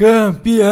campeão!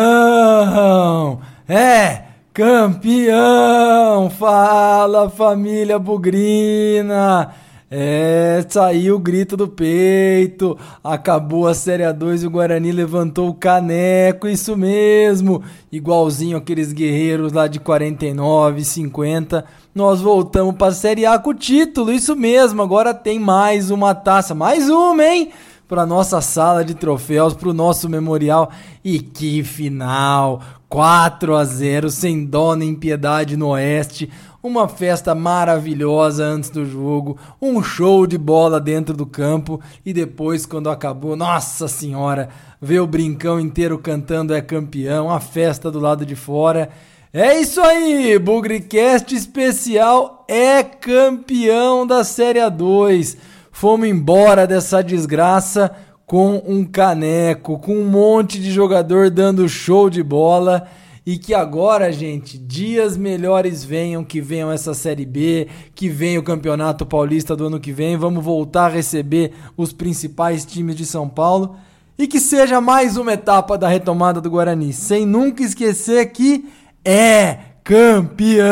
É campeão! Fala família Bugrina! É, saiu o grito do peito, acabou a Série A2 e o Guarani levantou o caneco, isso mesmo, igualzinho aqueles guerreiros lá de 49, 50. Nós voltamos para a Série A com o título, isso mesmo, agora tem mais uma taça, mais uma, hein? Para nossa sala de troféus, para o nosso memorial. E que final! 4 a 0 sem dó nem piedade no Oeste uma festa maravilhosa antes do jogo, um show de bola dentro do campo e depois, quando acabou, nossa senhora, ver o brincão inteiro cantando é campeão, a festa do lado de fora. É isso aí, Bugrecast especial é campeão da Série A2. Fomos embora dessa desgraça com um caneco, com um monte de jogador dando show de bola. E que agora, gente, dias melhores venham, que venham essa Série B, que venha o Campeonato Paulista do ano que vem, vamos voltar a receber os principais times de São Paulo. E que seja mais uma etapa da retomada do Guarani, sem nunca esquecer que é campeão!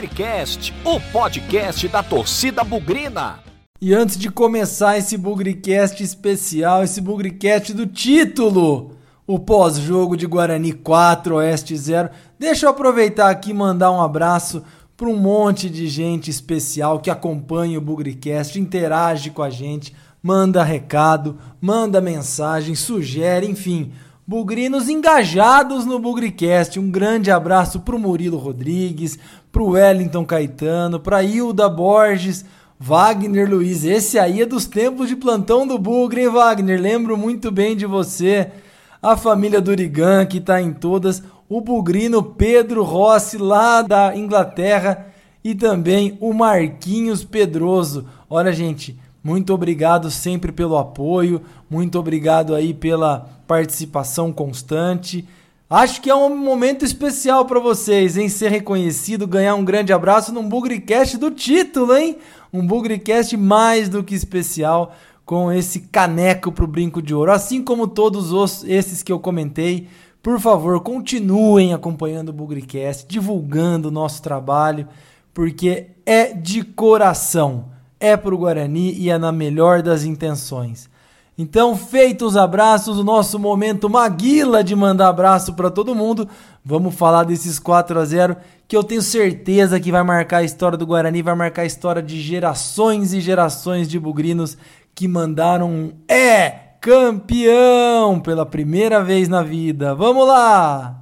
Bugrecast, o podcast da torcida bugrina. E antes de começar esse Bugrecast especial, esse Bugrecast do título, o pós-jogo de Guarani 4, Oeste 0. Deixa eu aproveitar aqui e mandar um abraço para um monte de gente especial que acompanha o Bugricast, interage com a gente, manda recado, manda mensagem, sugere, enfim. Bugrinos engajados no Bugricast. Um grande abraço para o Murilo Rodrigues, para o Wellington Caetano, para Hilda Borges, Wagner Luiz. Esse aí é dos tempos de plantão do Bugre, hein, Wagner? Lembro muito bem de você a família Durigan, que está em todas, o bugrino Pedro Rossi, lá da Inglaterra, e também o Marquinhos Pedroso. Olha, gente, muito obrigado sempre pelo apoio, muito obrigado aí pela participação constante. Acho que é um momento especial para vocês, hein? Ser reconhecido, ganhar um grande abraço num Bugrecast do título, hein? Um Bugrecast mais do que especial com esse caneco pro brinco de ouro, assim como todos os, esses que eu comentei. Por favor, continuem acompanhando o Bugrecast, divulgando o nosso trabalho, porque é de coração, é pro Guarani e é na melhor das intenções. Então, feitos os abraços, o nosso momento Maguila de mandar abraço para todo mundo. Vamos falar desses 4 a 0 que eu tenho certeza que vai marcar a história do Guarani, vai marcar a história de gerações e gerações de bugrinos que mandaram é campeão pela primeira vez na vida. Vamos lá!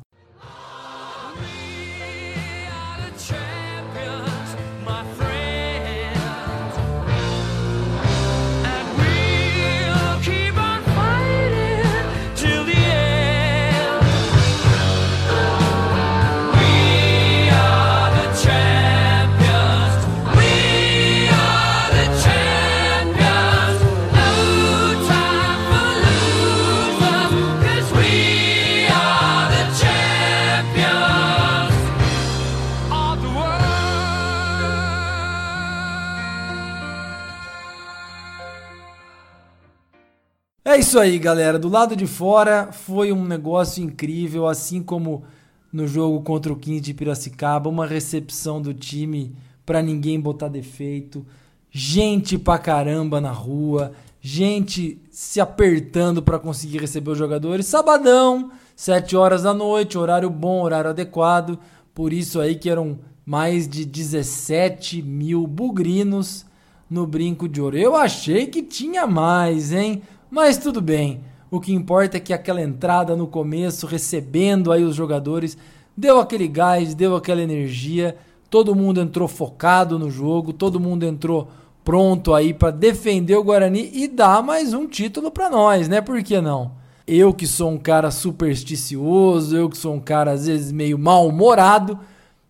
É isso aí, galera. Do lado de fora foi um negócio incrível, assim como no jogo contra o 15 de Piracicaba, uma recepção do time para ninguém botar defeito, gente pra caramba na rua, gente se apertando para conseguir receber os jogadores. Sabadão, 7 horas da noite, horário bom, horário adequado. Por isso aí que eram mais de 17 mil bugrinos no Brinco de Ouro. Eu achei que tinha mais, hein? Mas tudo bem. O que importa é que aquela entrada no começo, recebendo aí os jogadores, deu aquele gás, deu aquela energia. Todo mundo entrou focado no jogo, todo mundo entrou pronto aí para defender o Guarani e dar mais um título para nós, né? Por que não? Eu que sou um cara supersticioso, eu que sou um cara às vezes meio mal-humorado,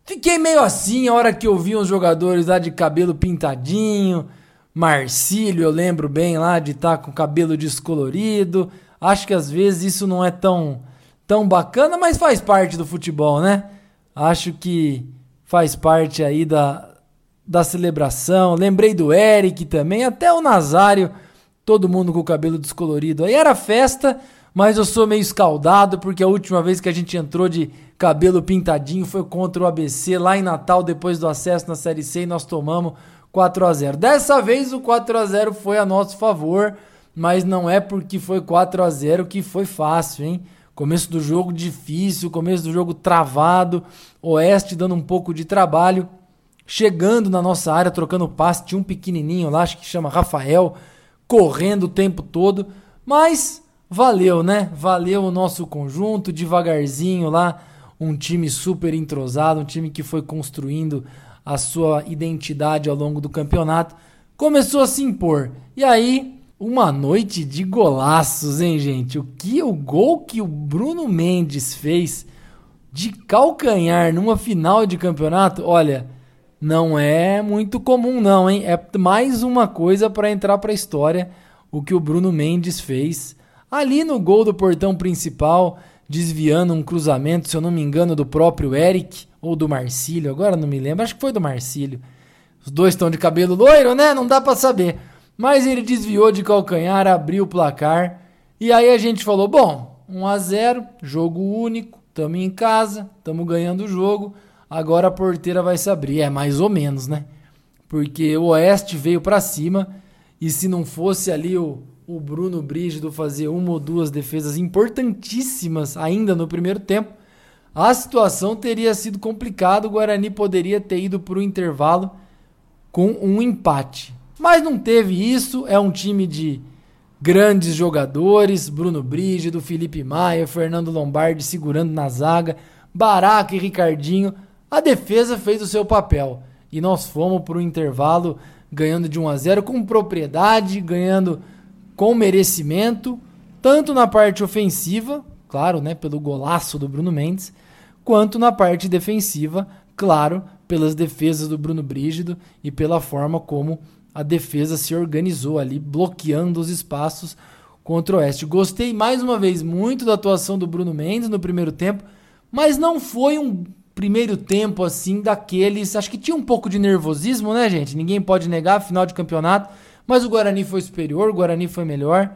fiquei meio assim a hora que eu vi uns jogadores lá de cabelo pintadinho, Marcílio, eu lembro bem lá de estar tá com cabelo descolorido. Acho que às vezes isso não é tão, tão bacana, mas faz parte do futebol, né? Acho que faz parte aí da, da celebração. Lembrei do Eric também, até o Nazário, todo mundo com o cabelo descolorido. Aí era festa, mas eu sou meio escaldado porque a última vez que a gente entrou de cabelo pintadinho foi contra o ABC lá em Natal, depois do acesso na Série C, e nós tomamos 4 a 0. Dessa vez o 4 a 0 foi a nosso favor, mas não é porque foi 4 a 0 que foi fácil, hein? Começo do jogo difícil, começo do jogo travado, Oeste dando um pouco de trabalho, chegando na nossa área, trocando passe, tinha um pequenininho lá, acho que chama Rafael, correndo o tempo todo, mas valeu, né? Valeu o nosso conjunto, devagarzinho lá, um time super entrosado, um time que foi construindo a sua identidade ao longo do campeonato, começou a se impor. E aí, uma noite de golaços, hein, gente? O que o gol que o Bruno Mendes fez de calcanhar numa final de campeonato, olha, não é muito comum não, hein? É mais uma coisa para entrar para a história o que o Bruno Mendes fez ali no gol do portão principal, desviando um cruzamento, se eu não me engano, do próprio Eric ou do Marcílio, agora não me lembro, acho que foi do Marcílio. Os dois estão de cabelo loiro, né? Não dá para saber. Mas ele desviou de calcanhar, abriu o placar. E aí a gente falou: bom, 1 a 0 jogo único, tamo em casa, tamo ganhando o jogo. Agora a porteira vai se abrir. É mais ou menos, né? Porque o Oeste veio para cima e se não fosse ali o, o Bruno Brígido fazer uma ou duas defesas importantíssimas ainda no primeiro tempo, a situação teria sido complicada. O Guarani poderia ter ido para o intervalo com um empate. Mas não teve isso. É um time de grandes jogadores: Bruno Brígido, Felipe Maia, Fernando Lombardi segurando na zaga, Baraca e Ricardinho. A defesa fez o seu papel e nós fomos para o intervalo ganhando de 1 a 0 com propriedade, ganhando com merecimento, tanto na parte ofensiva, claro, né, pelo golaço do Bruno Mendes, quanto na parte defensiva, claro, pelas defesas do Bruno Brígido e pela forma como a defesa se organizou ali, bloqueando os espaços contra o Oeste. Gostei mais uma vez muito da atuação do Bruno Mendes no primeiro tempo, mas não foi um primeiro tempo assim daqueles. Acho que tinha um pouco de nervosismo, né, gente? Ninguém pode negar, final de campeonato. Mas o Guarani foi superior, o Guarani foi melhor.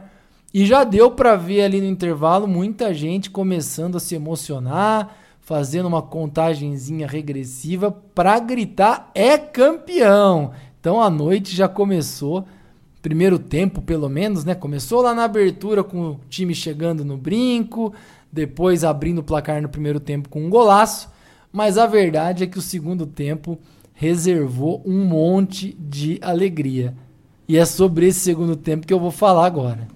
E já deu para ver ali no intervalo muita gente começando a se emocionar, fazendo uma contagenzinha regressiva para gritar é campeão. Então a noite já começou, primeiro tempo pelo menos, né? Começou lá na abertura com o time chegando no brinco, depois abrindo o placar no primeiro tempo com um golaço, mas a verdade é que o segundo tempo reservou um monte de alegria. E é sobre esse segundo tempo que eu vou falar agora.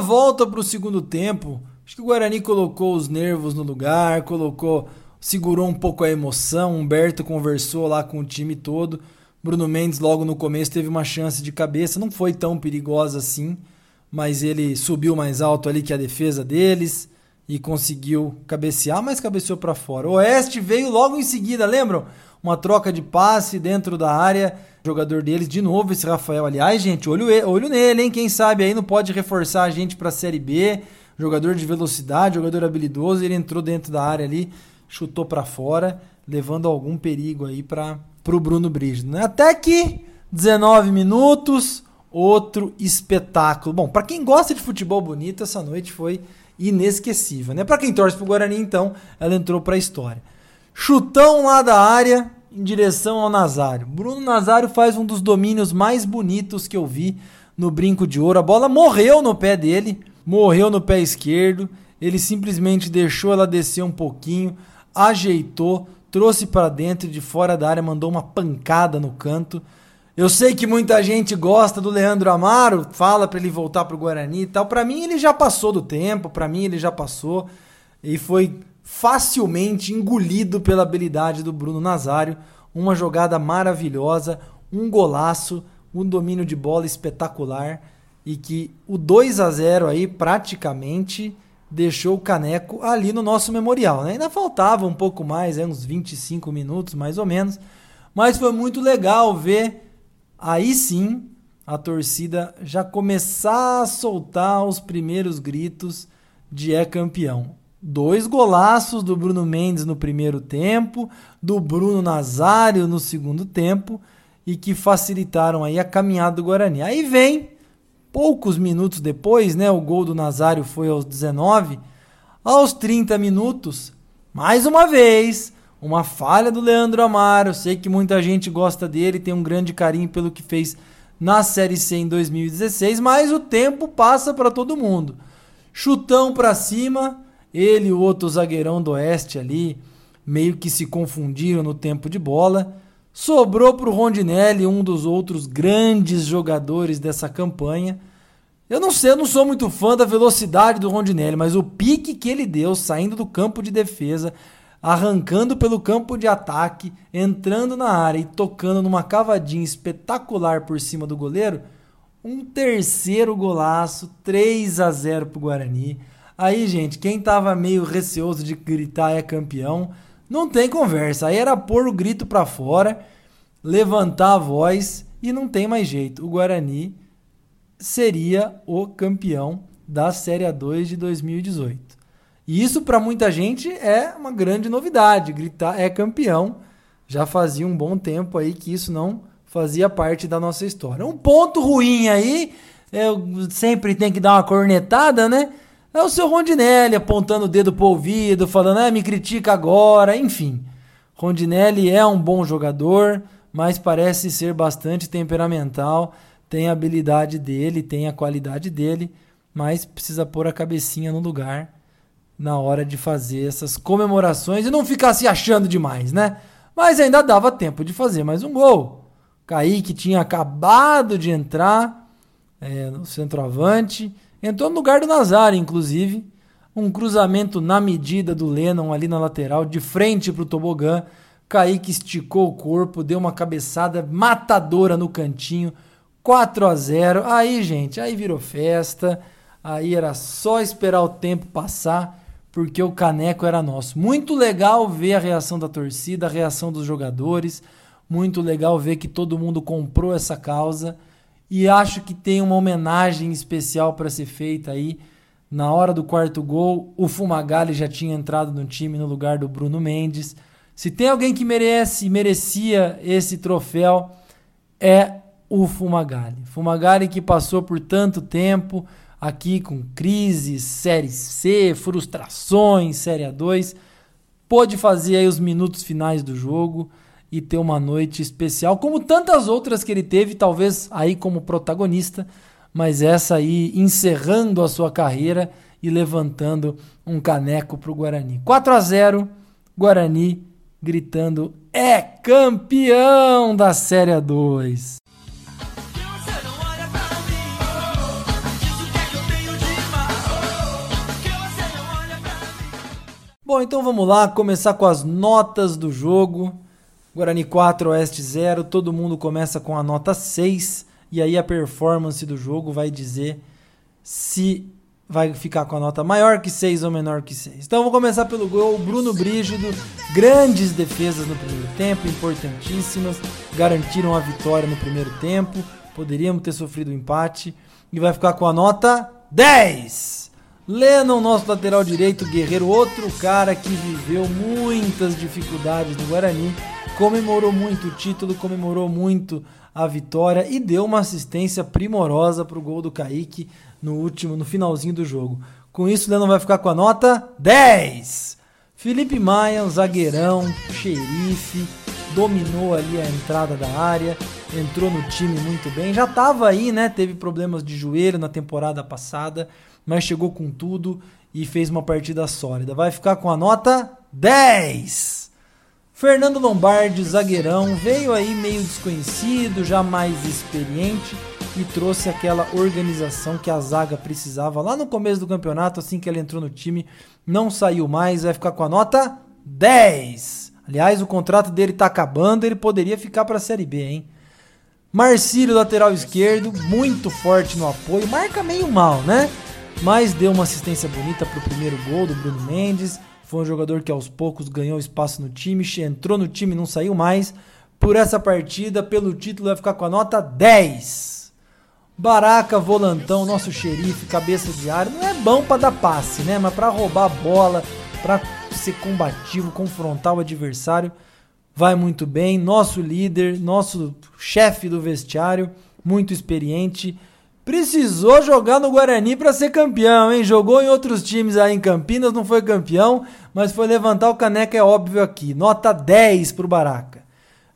Volta para o segundo tempo, acho que o Guarani colocou os nervos no lugar, colocou, segurou um pouco a emoção. Humberto conversou lá com o time todo. Bruno Mendes logo no começo teve uma chance de cabeça, não foi tão perigosa assim, mas ele subiu mais alto ali que a defesa deles e conseguiu cabecear, mas cabeceou para fora. O Oeste veio logo em seguida, lembram? Uma troca de passe dentro da área jogador deles, de novo esse Rafael. Aliás, gente, olho, olho nele, hein? Quem sabe aí não pode reforçar a gente para a Série B. Jogador de velocidade, jogador habilidoso. Ele entrou dentro da área ali, chutou para fora, levando algum perigo aí para o Bruno Brígido. Né? Até que 19 minutos, outro espetáculo. Bom, para quem gosta de futebol bonito, essa noite foi inesquecível, né? Para quem torce pro Guarani, então, ela entrou para a história. Chutão lá da área, em direção ao Nazário. Bruno Nazário faz um dos domínios mais bonitos que eu vi no brinco de ouro. A bola morreu no pé dele, morreu no pé esquerdo. Ele simplesmente deixou ela descer um pouquinho, ajeitou, trouxe para dentro de fora da área, mandou uma pancada no canto. Eu sei que muita gente gosta do Leandro Amaro, fala para ele voltar pro Guarani e tal. Para mim ele já passou do tempo, para mim ele já passou e foi facilmente engolido pela habilidade do Bruno Nazário. Uma jogada maravilhosa, um golaço, um domínio de bola espetacular e que o 2 a 0 aí praticamente deixou o Caneco ali no nosso memorial. Né? Ainda faltava um pouco mais, é, uns 25 minutos mais ou menos, mas foi muito legal ver aí sim a torcida já começar a soltar os primeiros gritos de é campeão. Dois golaços do Bruno Mendes no primeiro tempo, do Bruno Nazário no segundo tempo e que facilitaram aí a caminhada do Guarani. Aí vem poucos minutos depois, né, o gol do Nazário foi aos 19, aos 30 minutos, mais uma vez, uma falha do Leandro Amaro. Sei que muita gente gosta dele, tem um grande carinho pelo que fez na Série C em 2016, mas o tempo passa para todo mundo. Chutão para cima, ele e o outro zagueirão do Oeste ali meio que se confundiram no tempo de bola. Sobrou para o Rondinelli, um dos outros grandes jogadores dessa campanha. Eu não sei, eu não sou muito fã da velocidade do Rondinelli, mas o pique que ele deu saindo do campo de defesa, arrancando pelo campo de ataque, entrando na área e tocando numa cavadinha espetacular por cima do goleiro, um terceiro golaço, 3 a 0 pro Guarani. Aí, gente, quem tava meio receoso de gritar é campeão, não tem conversa. Aí era pôr o grito para fora, levantar a voz e não tem mais jeito. O Guarani seria o campeão da Série A2 de 2018. E isso para muita gente é uma grande novidade, gritar é campeão. Já fazia um bom tempo aí que isso não fazia parte da nossa história. Um ponto ruim aí, eu sempre tem que dar uma cornetada, né? É o seu Rondinelli apontando o dedo pro ouvido, falando, ah, me critica agora, enfim. Rondinelli é um bom jogador, mas parece ser bastante temperamental, tem a habilidade dele, tem a qualidade dele, mas precisa pôr a cabecinha no lugar na hora de fazer essas comemorações e não ficar se achando demais, né? Mas ainda dava tempo de fazer mais um gol. Kaique tinha acabado de entrar é, no centroavante, entrou no lugar do Nazário, inclusive. Um cruzamento na medida do Lennon ali na lateral, de frente para o tobogã. Kaique esticou o corpo, deu uma cabeçada matadora no cantinho. 4 a 0 Aí, gente, aí virou festa. Aí era só esperar o tempo passar porque o caneco era nosso. Muito legal ver a reação da torcida, a reação dos jogadores. Muito legal ver que todo mundo comprou essa causa. E acho que tem uma homenagem especial para ser feita aí. Na hora do quarto gol, o Fumagalli já tinha entrado no time no lugar do Bruno Mendes. Se tem alguém que merece, merecia esse troféu, é o Fumagalli. Fumagalli que passou por tanto tempo, aqui com crises, Série C, frustrações, Série A2, pôde fazer aí os minutos finais do jogo e ter uma noite especial, como tantas outras que ele teve, talvez aí como protagonista, mas essa aí encerrando a sua carreira e levantando um caneco para o Guarani. 4 a 0 Guarani gritando é campeão da Série A2. Bom, então vamos lá, começar com as notas do jogo. Guarani 4, Oeste 0, todo mundo começa com a nota 6, e aí a performance do jogo vai dizer se vai ficar com a nota maior que 6 ou menor que 6. Então vou começar pelo gol, Bruno Brígido, grandes defesas no primeiro tempo, importantíssimas, garantiram a vitória no primeiro tempo, poderíamos ter sofrido um empate, e vai ficar com a nota 10! Lennon, nosso lateral direito, Guerreiro, outro cara que viveu muitas dificuldades no Guarani, comemorou muito o título, comemorou muito a vitória e deu uma assistência primorosa para o gol do Kaique no último, no finalzinho do jogo. Com isso, Lennon vai ficar com a nota 10. Felipe Maia, um zagueirão, xerife, dominou ali a entrada da área, entrou no time muito bem. Já estava aí, né? Teve problemas de joelho na temporada passada mas chegou com tudo e fez uma partida sólida. Vai ficar com a nota 10. Fernando Lombardi, zagueirão, veio aí meio desconhecido, já mais experiente e trouxe aquela organização que a zaga precisava lá no começo do campeonato, assim que ele entrou no time, não saiu mais, vai ficar com a nota 10. Aliás, o contrato dele tá acabando, ele poderia ficar para a Série B, hein? Marcílio, lateral esquerdo, muito forte no apoio, marca meio mal, né? Mas deu uma assistência bonita pro primeiro gol do Bruno Mendes. Foi um jogador que aos poucos ganhou espaço no time, entrou no time e não saiu mais. Por essa partida, pelo título, vai ficar com a nota 10. Baraca, volantão, nosso xerife, cabeça de área, não é bom para dar passe, né? Mas para roubar a bola, para ser combativo, confrontar o adversário, vai muito bem. Nosso líder, nosso chefe do vestiário, muito experiente. Precisou jogar no Guarani para ser campeão, hein? Jogou em outros times aí em Campinas, não foi campeão, mas foi levantar o caneca, é óbvio aqui. Nota 10 pro Baraca.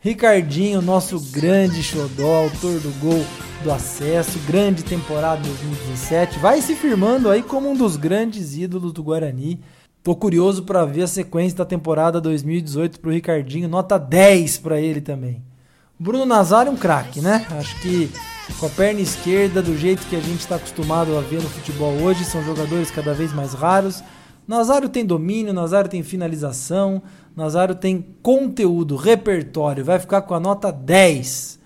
Ricardinho, nosso grande xodó, autor do gol do acesso, grande temporada 2017, vai se firmando aí como um dos grandes ídolos do Guarani. Tô curioso para ver a sequência da temporada 2018 pro Ricardinho, nota 10 para ele também. Bruno Nazário um craque, né? Acho que com a perna esquerda, do jeito que a gente está acostumado a ver no futebol hoje, são jogadores cada vez mais raros. Nazário tem domínio, Nazário tem finalização, Nazário tem conteúdo, repertório, vai ficar com a nota 10.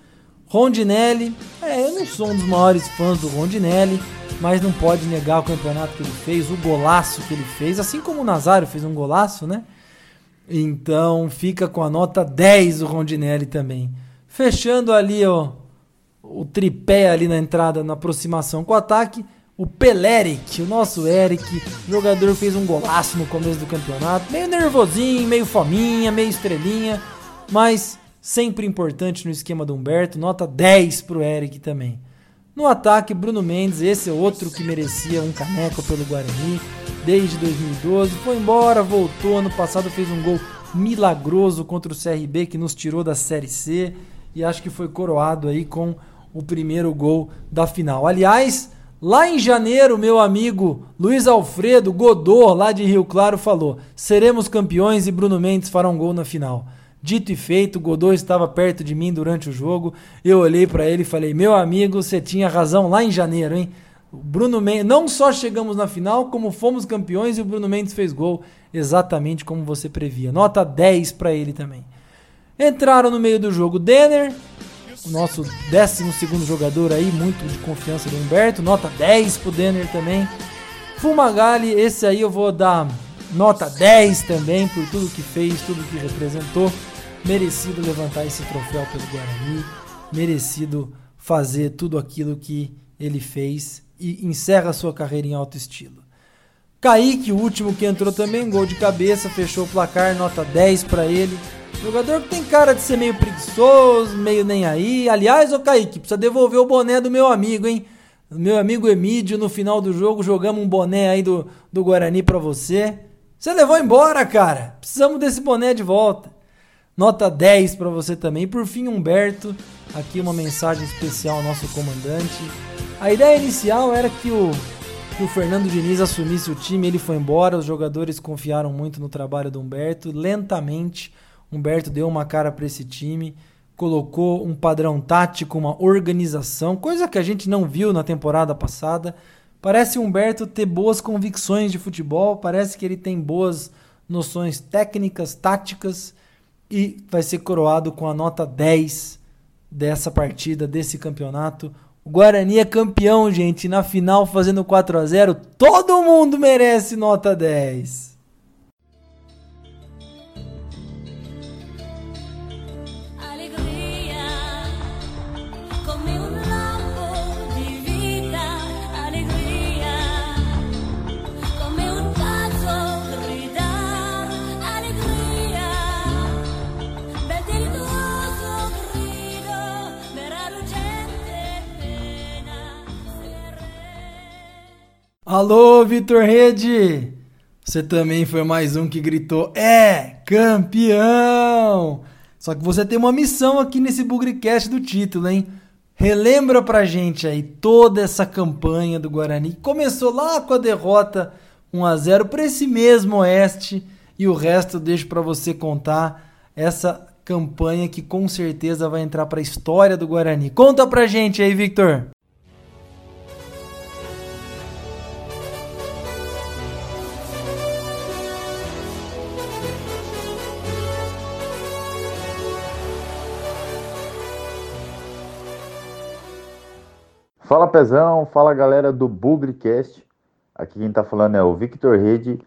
Rondinelli, é, eu não sou um dos maiores fãs do Rondinelli, mas não pode negar o campeonato que ele fez, o golaço que ele fez, assim como o Nazário fez um golaço, né? Então fica com a nota 10 o Rondinelli também. Fechando ali ó, o tripé ali na entrada, na aproximação com o ataque, o Peleric, o nosso Eric, jogador fez um golaço no começo do campeonato, meio nervosinho, meio fominha, meio estrelinha, mas sempre importante no esquema do Humberto, nota 10 pro Eric também. No ataque, Bruno Mendes, esse é outro que merecia um caneco pelo Guarani desde 2012. Foi embora, voltou. Ano passado fez um gol milagroso contra o CRB que nos tirou da Série C e acho que foi coroado aí com o primeiro gol da final. Aliás, lá em janeiro, meu amigo Luiz Alfredo Godot, lá de Rio Claro, falou: seremos campeões e Bruno Mendes fará um gol na final. Dito e feito, Godot estava perto de mim durante o jogo. Eu olhei para ele e falei: Meu amigo, você tinha razão lá em janeiro, hein? Bruno Mendes, não só chegamos na final, como fomos campeões e o Bruno Mendes fez gol exatamente como você previa. Nota 10 para ele também. Entraram no meio do jogo Denner, o nosso 12 jogador aí, muito de confiança do Humberto. Nota 10 pro Denner também. Fumagalli, esse aí eu vou dar nota 10 também por tudo que fez, tudo que representou. Merecido levantar esse troféu pelo Guarani, merecido fazer tudo aquilo que ele fez e encerra sua carreira em alto estilo. Kaique, o último que entrou também, gol de cabeça, fechou o placar, nota 10 para ele. Jogador que tem cara de ser meio preguiçoso, meio nem aí. Aliás, ô Kaique, precisa devolver o boné do meu amigo, hein? Meu amigo Emílio, no final do jogo, jogamos um boné aí do, do Guarani para você. Você levou embora, cara. Precisamos desse boné de volta. Nota 10 para você também. E por fim, Humberto, aqui uma mensagem especial ao nosso comandante. A ideia inicial era que o, que o Fernando Diniz assumisse o time, ele foi embora, os jogadores confiaram muito no trabalho do Humberto. Lentamente, Humberto deu uma cara para esse time, colocou um padrão tático, uma organização, coisa que a gente não viu na temporada passada. Parece Humberto ter boas convicções de futebol, parece que ele tem boas noções técnicas, táticas e vai ser coroado com a nota 10 dessa partida, desse campeonato. O Guarani é campeão, gente, na final fazendo 4 a 0. Todo mundo merece nota 10. Alô, Vitor Rede! Você também foi mais um que gritou: É campeão! Só que você tem uma missão aqui nesse Bugrecast do título, hein? Relembra pra gente aí toda essa campanha do Guarani. Começou lá com a derrota 1 a 0 para esse mesmo Oeste e o resto eu deixo para você contar. essa campanha que com certeza vai entrar para a história do Guarani. Conta pra gente aí, Victor. Fala Pezão, fala galera do Bugrecast. Aqui quem tá falando é o Victor Rede.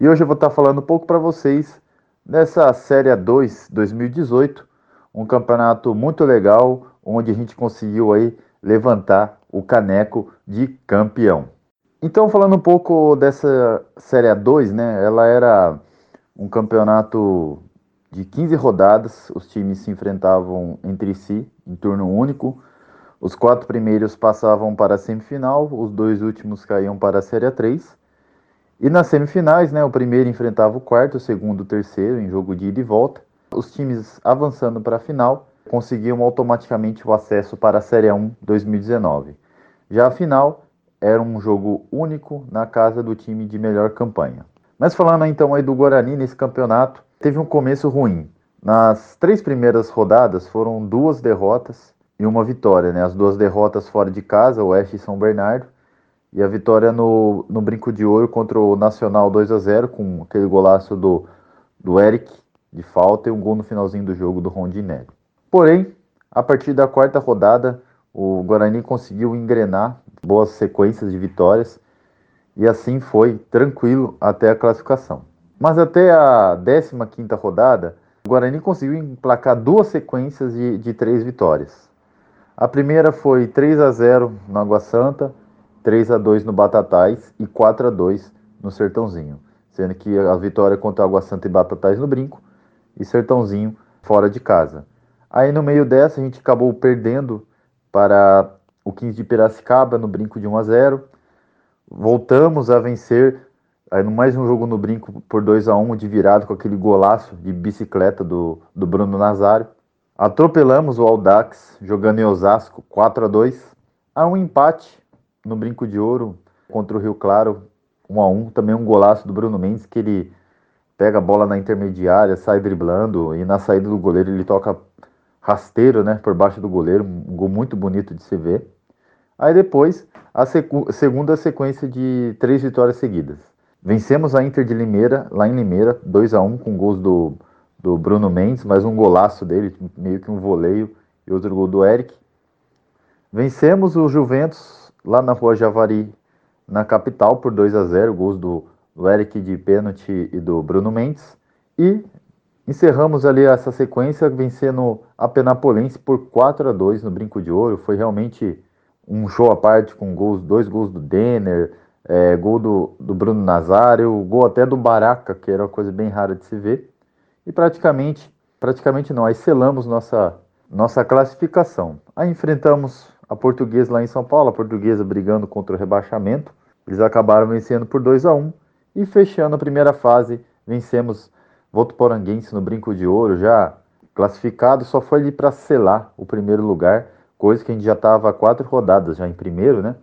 E hoje eu vou estar tá falando um pouco para vocês dessa Série 2 2018, um campeonato muito legal, onde a gente conseguiu aí levantar o caneco de campeão. Então, falando um pouco dessa Série 2, né? Ela era um campeonato de 15 rodadas, os times se enfrentavam entre si em turno único. Os quatro primeiros passavam para a semifinal, os dois últimos caíam para a Série 3. E nas semifinais, né, o primeiro enfrentava o quarto, o segundo o terceiro, em jogo de ida e volta. Os times avançando para a final conseguiam automaticamente o acesso para a Série 1 2019. Já a final era um jogo único na casa do time de melhor campanha. Mas falando então aí do Guarani nesse campeonato, teve um começo ruim. Nas três primeiras rodadas foram duas derrotas e uma vitória, né? As duas derrotas fora de casa, o Oeste e São Bernardo, e a vitória no, no Brinco de Ouro contra o Nacional 2 a 0 com aquele golaço do, do Eric de falta e um gol no finalzinho do jogo do Rondinelli. Porém, a partir da quarta rodada, o Guarani conseguiu engrenar boas sequências de vitórias e assim foi tranquilo até a classificação. Mas até a 15 quinta rodada, o Guarani conseguiu emplacar duas sequências de, de três vitórias. A primeira foi 3 a 0 no Água Santa, 3 a 2 no Batatais e 4 a 2 no Sertãozinho, sendo que a vitória contra Água Santa e Batatais no Brinco e Sertãozinho fora de casa. Aí no meio dessa a gente acabou perdendo para o 15 de Piracicaba no Brinco de 1 a 0. Voltamos a vencer aí mais um jogo no Brinco por 2 a 1 de virado com aquele golaço de bicicleta do, do Bruno Nazário. Atropelamos o Aldax, jogando em Osasco, 4 a 2 Há um empate no Brinco de Ouro contra o Rio Claro, 1 a 1 Também um golaço do Bruno Mendes, que ele pega a bola na intermediária, sai driblando, e na saída do goleiro ele toca rasteiro, né, por baixo do goleiro, um gol muito bonito de se ver. Aí depois, a segunda sequência de três vitórias seguidas. Vencemos a Inter de Limeira, lá em Limeira, 2 a 1 com gols do do Bruno Mendes, mais um golaço dele, meio que um voleio e outro gol do Eric. Vencemos o Juventus lá na Rua Javari, na capital, por 2 a 0 gols do, Eric de pênalti e do Bruno Mendes. E encerramos ali essa sequência vencendo a Penapolense por 4 a 2 no Brinco de Ouro. Foi realmente um show à parte com gols, dois gols do Denner, é, gol do, do Bruno Nazário, gol até do Baraca, que era uma coisa bem rara de se ver e praticamente, praticamente não, aí selamos nossa, nossa classificação. Aí enfrentamos a Portuguesa lá em São Paulo, a Portuguesa brigando contra o rebaixamento. Eles acabaram vencendo por 2 a 1 e fechando a primeira fase, vencemos Votuporanguense no Brinco de Ouro, já classificado, só foi ali para selar o primeiro lugar, coisa que a gente já estava quatro rodadas já em primeiro, né?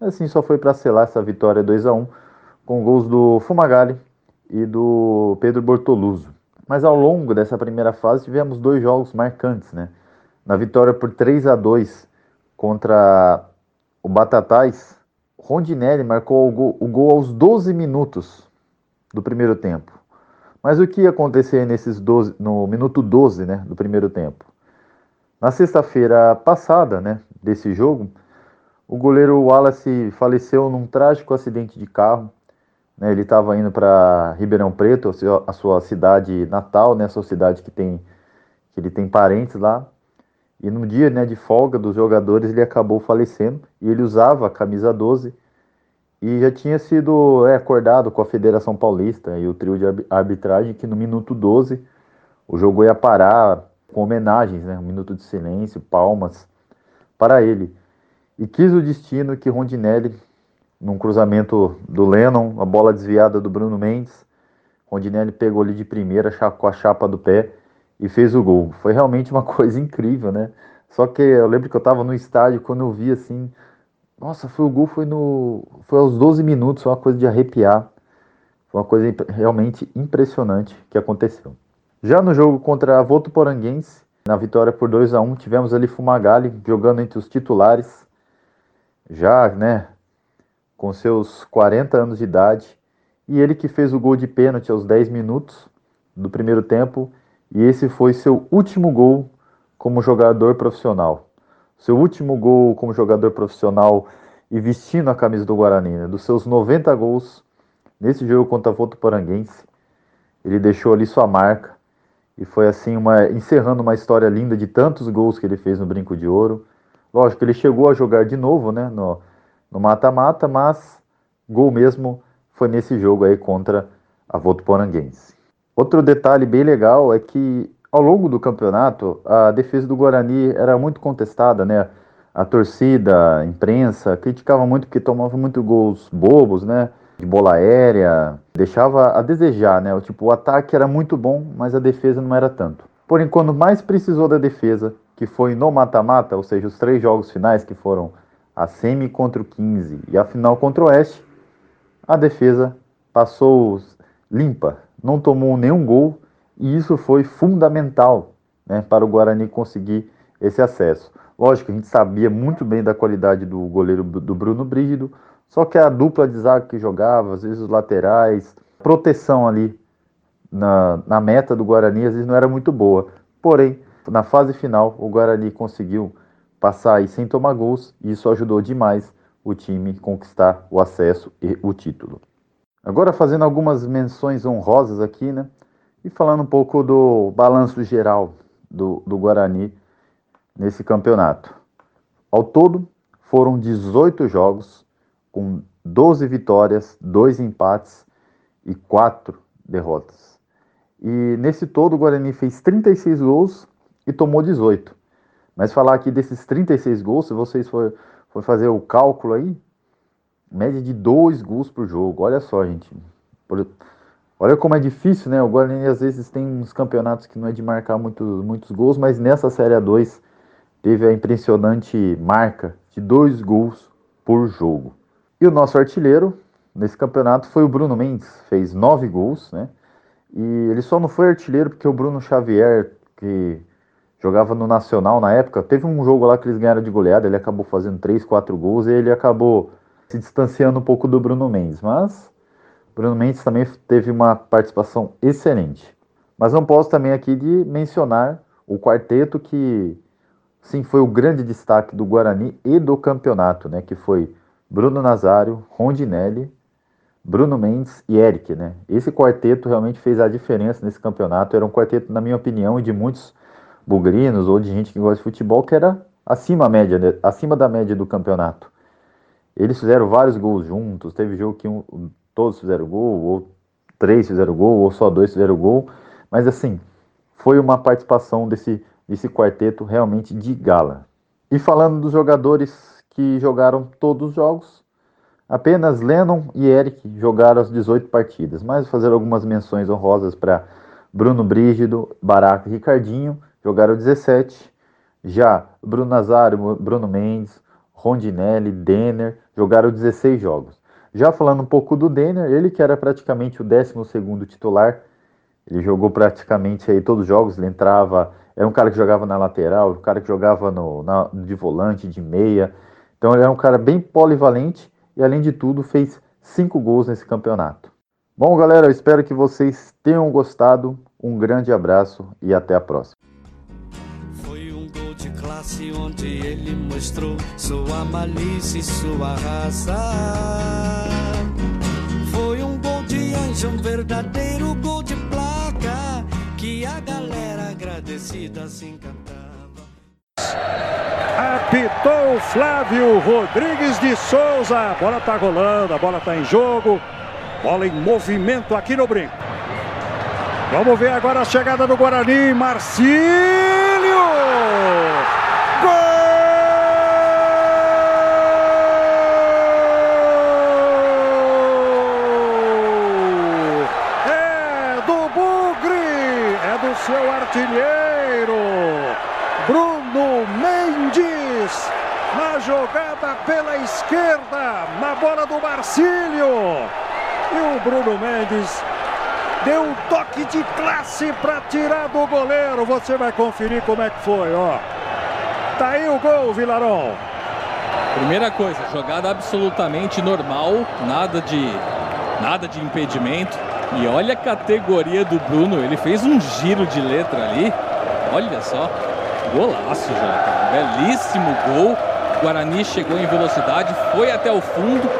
Assim, só foi para selar essa vitória 2 a 1 com gols do Fumagalli e do Pedro Bortoluso. Mas ao longo dessa primeira fase tivemos dois jogos marcantes, né? Na vitória por 3 a 2 contra o Batatais, Rondinelli marcou o gol, o gol aos 12 minutos do primeiro tempo. Mas o que ia acontecer nesses 12, no minuto 12 né, do primeiro tempo? Na sexta-feira passada né, desse jogo, o goleiro Wallace faleceu num trágico acidente de carro né, ele estava indo para Ribeirão Preto, a sua cidade natal, né, a sua cidade que tem que ele tem parentes lá. E no dia né, de folga dos jogadores ele acabou falecendo e ele usava a camisa 12 e já tinha sido é, acordado com a Federação Paulista e o trio de arbitragem que no minuto 12 o jogo ia parar com homenagens, né, um minuto de silêncio, palmas para ele. E quis o destino que Rondinelli num cruzamento do Lennon, a bola desviada do Bruno Mendes. Rondinelli pegou ali de primeira com a chapa do pé e fez o gol. Foi realmente uma coisa incrível, né? Só que eu lembro que eu estava no estádio quando eu vi assim, nossa, foi o gol foi no foi aos 12 minutos, foi uma coisa de arrepiar. Foi uma coisa realmente impressionante que aconteceu. Já no jogo contra a Votuporanguense, na vitória por 2 a 1 tivemos ali Fumagalli jogando entre os titulares, já, né, com seus 40 anos de idade, e ele que fez o gol de pênalti aos 10 minutos do primeiro tempo, e esse foi seu último gol como jogador profissional. Seu último gol como jogador profissional e vestindo a camisa do Guarani, né? dos seus 90 gols nesse jogo contra a Votuporanguense, ele deixou ali sua marca e foi assim uma encerrando uma história linda de tantos gols que ele fez no Brinco de Ouro. Lógico, ele chegou a jogar de novo, né, no mata-mata, mas gol mesmo foi nesse jogo aí contra a Votuporanguense. Outro detalhe bem legal é que ao longo do campeonato a defesa do Guarani era muito contestada, né? A torcida, a imprensa criticava muito porque tomava muito gols bobos, né? De bola aérea, deixava a desejar, né? O tipo, o ataque era muito bom, mas a defesa não era tanto. Porém, quando mais precisou da defesa, que foi no mata-mata, ou seja, os três jogos finais que foram a semi contra o 15 e a final contra o Oeste, a defesa passou limpa, não tomou nenhum gol e isso foi fundamental né, para o Guarani conseguir esse acesso. Lógico, a gente sabia muito bem da qualidade do goleiro do Bruno Brígido, só que a dupla de zaga que jogava, às vezes os laterais, proteção ali na, na meta do Guarani, às vezes não era muito boa. Porém, na fase final, o Guarani conseguiu passar aí sem tomar gols e isso ajudou demais o time conquistar o acesso e o título. Agora fazendo algumas menções honrosas aqui, né? E falando um pouco do balanço geral do, do Guarani nesse campeonato. Ao todo, foram 18 jogos, com 12 vitórias, 2 empates e 4 derrotas. E nesse todo, o Guarani fez 36 gols e tomou 18. Mas falar aqui desses 36 gols, se vocês for fazer o cálculo aí, média de 2 gols por jogo. Olha só, gente. Olha como é difícil, né? O Guarani às vezes tem uns campeonatos que não é de marcar muito, muitos gols, mas nessa Série A2 teve a impressionante marca de dois gols por jogo. E o nosso artilheiro nesse campeonato foi o Bruno Mendes, fez nove gols, né? E ele só não foi artilheiro porque o Bruno Xavier, que jogava no Nacional na época, teve um jogo lá que eles ganharam de goleada, ele acabou fazendo três, quatro gols e ele acabou se distanciando um pouco do Bruno Mendes. Mas Bruno Mendes também teve uma participação excelente. Mas não posso também aqui de mencionar o quarteto que sim foi o grande destaque do Guarani e do campeonato, né? Que foi Bruno Nazário, Rondinelli, Bruno Mendes e Eric, né? Esse quarteto realmente fez a diferença nesse campeonato. Era um quarteto, na minha opinião, e de muitos bugrinos ou de gente que gosta de futebol, que era acima, média, acima da média do campeonato. Eles fizeram vários gols juntos, teve jogo que um, todos fizeram gol, ou três fizeram gol, ou só dois fizeram gol, mas assim, foi uma participação desse esse quarteto realmente de gala. E falando dos jogadores que jogaram todos os jogos, apenas Lennon e Eric jogaram as 18 partidas, mas fazer algumas menções honrosas para Bruno Brígido, Baraco e Ricardinho, jogaram 17. Já Bruno Nazário, Bruno Mendes, Rondinelli, Denner jogaram 16 jogos. Já falando um pouco do Denner, ele que era praticamente o 12 titular, ele jogou praticamente aí todos os jogos, ele entrava era um cara que jogava na lateral, um cara que jogava no, na, de volante, de meia. Então ele era um cara bem polivalente e, além de tudo, fez cinco gols nesse campeonato. Bom, galera, eu espero que vocês tenham gostado. Um grande abraço e até a próxima. Onde ele mostrou sua malícia e sua raça. Foi um gol de anjo, um verdadeiro gol de placa que a galera agradecida se encantava. Apitou Flávio Rodrigues de Souza. A bola tá rolando, a bola tá em jogo. Bola em movimento aqui no brinco. Vamos ver agora a chegada do Guarani. Marcílio! seu artilheiro, Bruno Mendes, na jogada pela esquerda, na bola do Marcílio. E o Bruno Mendes Deu um toque de classe para tirar do goleiro. Você vai conferir como é que foi, ó. Tá aí o gol, Vilarão. Primeira coisa, jogada absolutamente normal, nada de nada de impedimento. E olha a categoria do Bruno, ele fez um giro de letra ali. Olha só, golaço. Belíssimo gol. Guarani chegou em velocidade, foi até o fundo.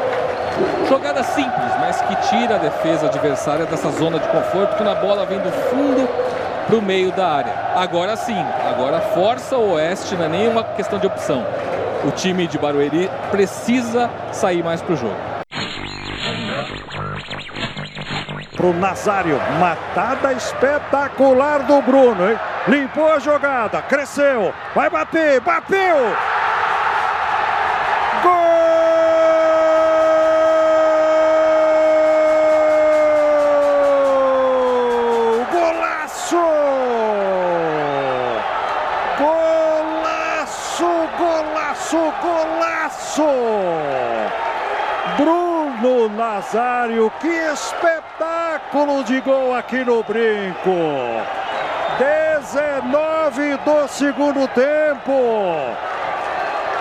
Jogada simples, mas que tira a defesa adversária dessa zona de conforto, quando a bola vem do fundo para o meio da área. Agora sim, agora força o Oeste, não é nenhuma questão de opção. O time de Barueri precisa sair mais para o jogo. Pro Nazário, matada espetacular do Bruno, hein? Limpou a jogada, cresceu, vai bater, bateu! Gol! Golaço! Golaço, golaço, golaço! Bruno Nazário, que espetáculo de gol aqui no Brinco! 19 do segundo tempo.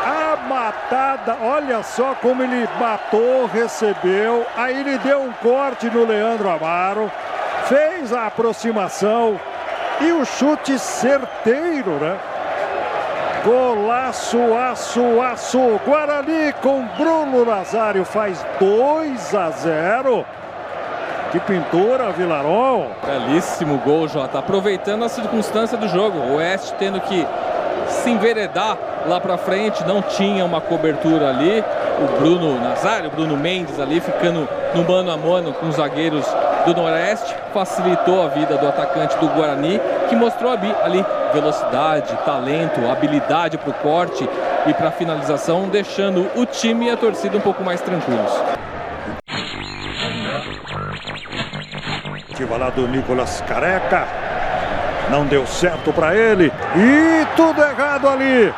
A matada, olha só como ele matou, recebeu. Aí ele deu um corte no Leandro Amaro, fez a aproximação e o chute certeiro, né? Golaço, aço, aço. Guarani com Bruno Nazário faz 2 a 0. Que pintura, Vilarol. Belíssimo gol, Jota. Aproveitando a circunstância do jogo. O Oeste tendo que se enveredar lá para frente, não tinha uma cobertura ali. O Bruno Nazário, o Bruno Mendes ali ficando no mano a mano com os zagueiros do Noroeste, facilitou a vida do atacante do Guarani, que mostrou ali velocidade, talento, habilidade para o corte e para finalização, deixando o time e a torcida um pouco mais tranquilos. Lá do Nicolas Careca. Não deu certo para ele. E tudo errado ali.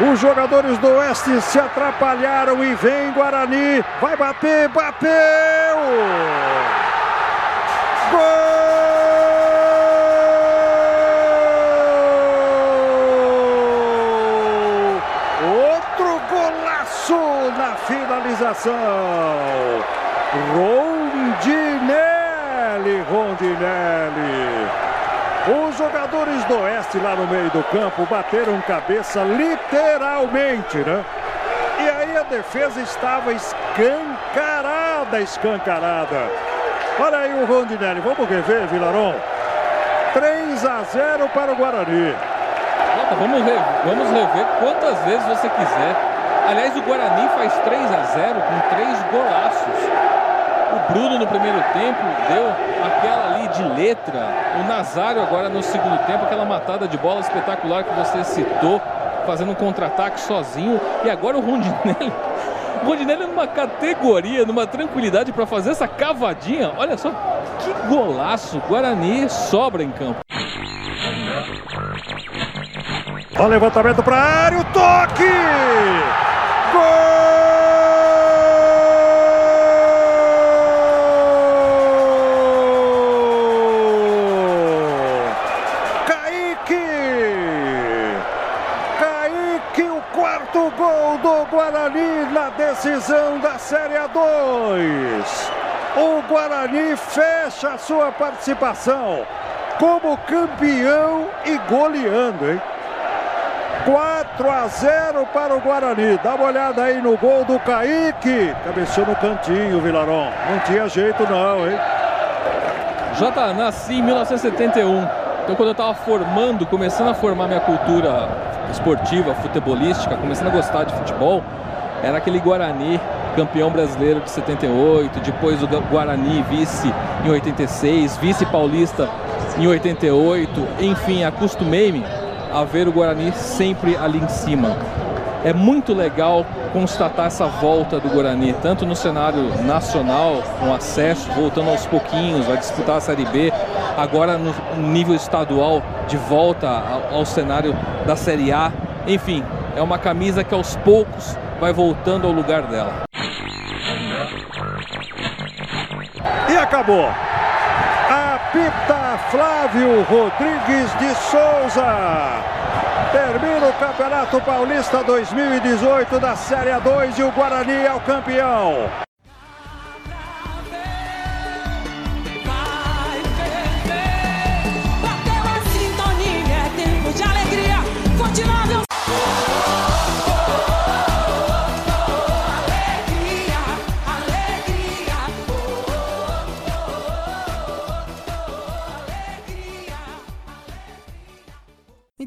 Os jogadores do Oeste se atrapalharam e vem Guarani. Vai bater, bateu! Gol! Outro golaço na finalização. Rondinelli, Rondinelli. Os jogadores do Oeste lá no meio do campo bateram cabeça literalmente, né? E aí a defesa estava escancarada, escancarada. Olha aí o Rondinelli, vamos rever, Vilaron. 3 a 0 para o Guarani. Vamos, rever, vamos rever quantas vezes você quiser. Aliás, o Guarani faz 3 a 0 com três golaços. Bruno no primeiro tempo deu aquela ali de letra. O Nazário agora no segundo tempo, aquela matada de bola espetacular que você citou, fazendo um contra-ataque sozinho. E agora o Rondinelli. O Rondinelli numa categoria, numa tranquilidade para fazer essa cavadinha. Olha só que golaço. Guarani sobra em campo. Olha o levantamento para área, o toque! Decisão da Série A2. O Guarani fecha a sua participação como campeão e goleando, hein? 4 a 0 para o Guarani. Dá uma olhada aí no gol do Kaique. Cabeceou no cantinho, Vilaron. Não tinha jeito não, hein? Jota, nasci em 1971. Então quando eu estava formando, começando a formar minha cultura esportiva, futebolística, começando a gostar de futebol, era aquele Guarani campeão brasileiro de 78, depois o Guarani vice em 86, vice paulista em 88, enfim, acostumei-me a ver o Guarani sempre ali em cima. É muito legal constatar essa volta do Guarani, tanto no cenário nacional, com acesso, voltando aos pouquinhos, vai disputar a Série B, agora no nível estadual, de volta ao, ao cenário da Série A. Enfim, é uma camisa que aos poucos vai voltando ao lugar dela. E acabou. Apita Flávio Rodrigues de Souza. Termina o Campeonato Paulista 2018 da Série A2 e o Guarani é o campeão.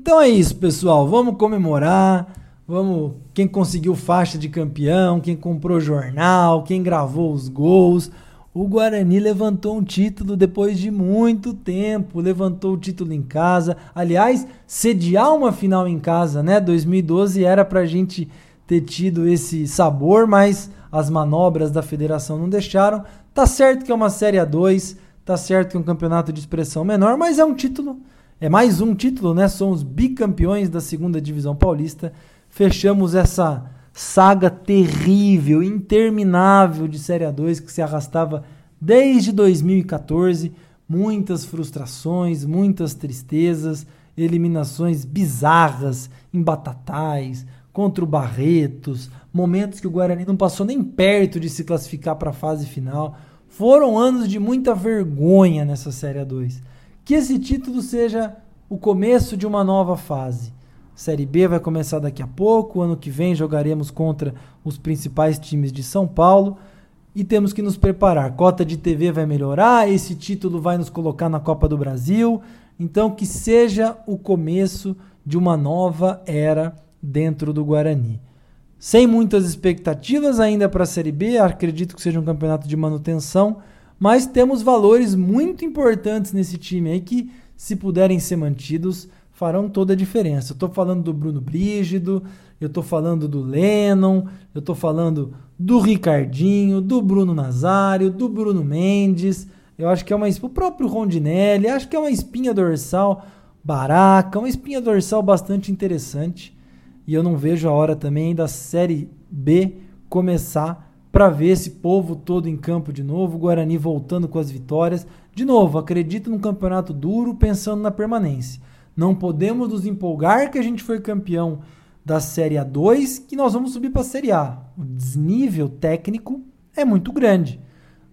Então é isso, pessoal. Vamos comemorar. Vamos. Quem conseguiu faixa de campeão, quem comprou jornal, quem gravou os gols. O Guarani levantou um título depois de muito tempo. Levantou o título em casa. Aliás, sediar uma final em casa, né? 2012 era pra gente ter tido esse sabor, mas as manobras da federação não deixaram. Tá certo que é uma Série A2, tá certo que é um campeonato de expressão menor, mas é um título é mais um título, né? Somos bicampeões da segunda divisão paulista. Fechamos essa saga terrível, interminável de Série A2 que se arrastava desde 2014. Muitas frustrações, muitas tristezas, eliminações bizarras, embatatais, contra o Barretos, momentos que o Guarani não passou nem perto de se classificar para a fase final. Foram anos de muita vergonha nessa Série A2 que esse título seja o começo de uma nova fase. Série B vai começar daqui a pouco, ano que vem jogaremos contra os principais times de São Paulo e temos que nos preparar. Cota de TV vai melhorar, esse título vai nos colocar na Copa do Brasil. Então que seja o começo de uma nova era dentro do Guarani. Sem muitas expectativas ainda para a Série B, acredito que seja um campeonato de manutenção mas temos valores muito importantes nesse time aí que, se puderem ser mantidos, farão toda a diferença. Eu estou falando do Bruno Brígido, eu estou falando do Lennon, eu estou falando do Ricardinho, do Bruno Nazário, do Bruno Mendes. Eu acho que é uma o próprio Rondinelli, acho que é uma espinha dorsal baraca, uma espinha dorsal bastante interessante. E eu não vejo a hora também da Série B começar para ver esse povo todo em campo de novo, o Guarani voltando com as vitórias. De novo, acredito num campeonato duro pensando na permanência. Não podemos nos empolgar que a gente foi campeão da Série A2 que nós vamos subir para a Série A. O desnível técnico é muito grande,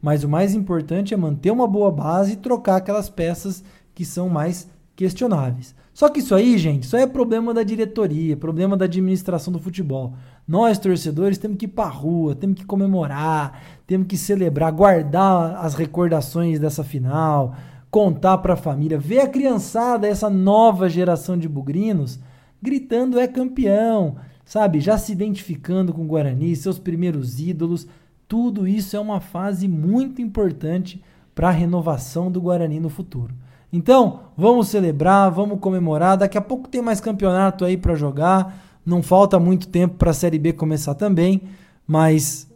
mas o mais importante é manter uma boa base e trocar aquelas peças que são mais questionáveis. Só que isso aí, gente, aí é problema da diretoria, problema da administração do futebol. Nós, torcedores, temos que ir pra rua, temos que comemorar, temos que celebrar, guardar as recordações dessa final, contar pra família, ver a criançada, essa nova geração de bugrinos, gritando é campeão, sabe? Já se identificando com o Guarani, seus primeiros ídolos. Tudo isso é uma fase muito importante para a renovação do Guarani no futuro. Então, vamos celebrar, vamos comemorar. Daqui a pouco tem mais campeonato aí para jogar. Não falta muito tempo para a Série B começar também, mas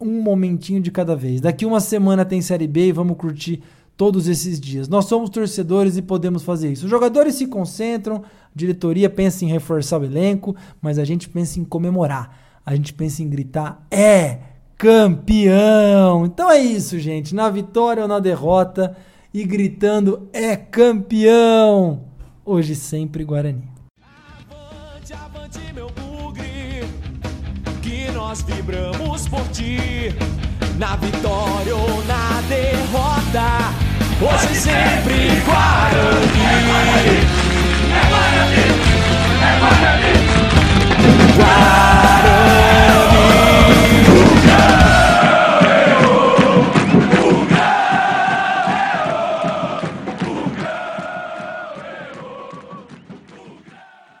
um momentinho de cada vez. Daqui uma semana tem Série B e vamos curtir todos esses dias. Nós somos torcedores e podemos fazer isso. Os jogadores se concentram, a diretoria pensa em reforçar o elenco, mas a gente pensa em comemorar. A gente pensa em gritar: é campeão! Então é isso, gente. Na vitória ou na derrota e gritando: é campeão! Hoje sempre Guarani. Levante, meu bugre, que nós vibramos por ti. Na vitória ou na derrota, hoje sempre Guarani. É Guarani, é Guarani, é Guarani. Guarani.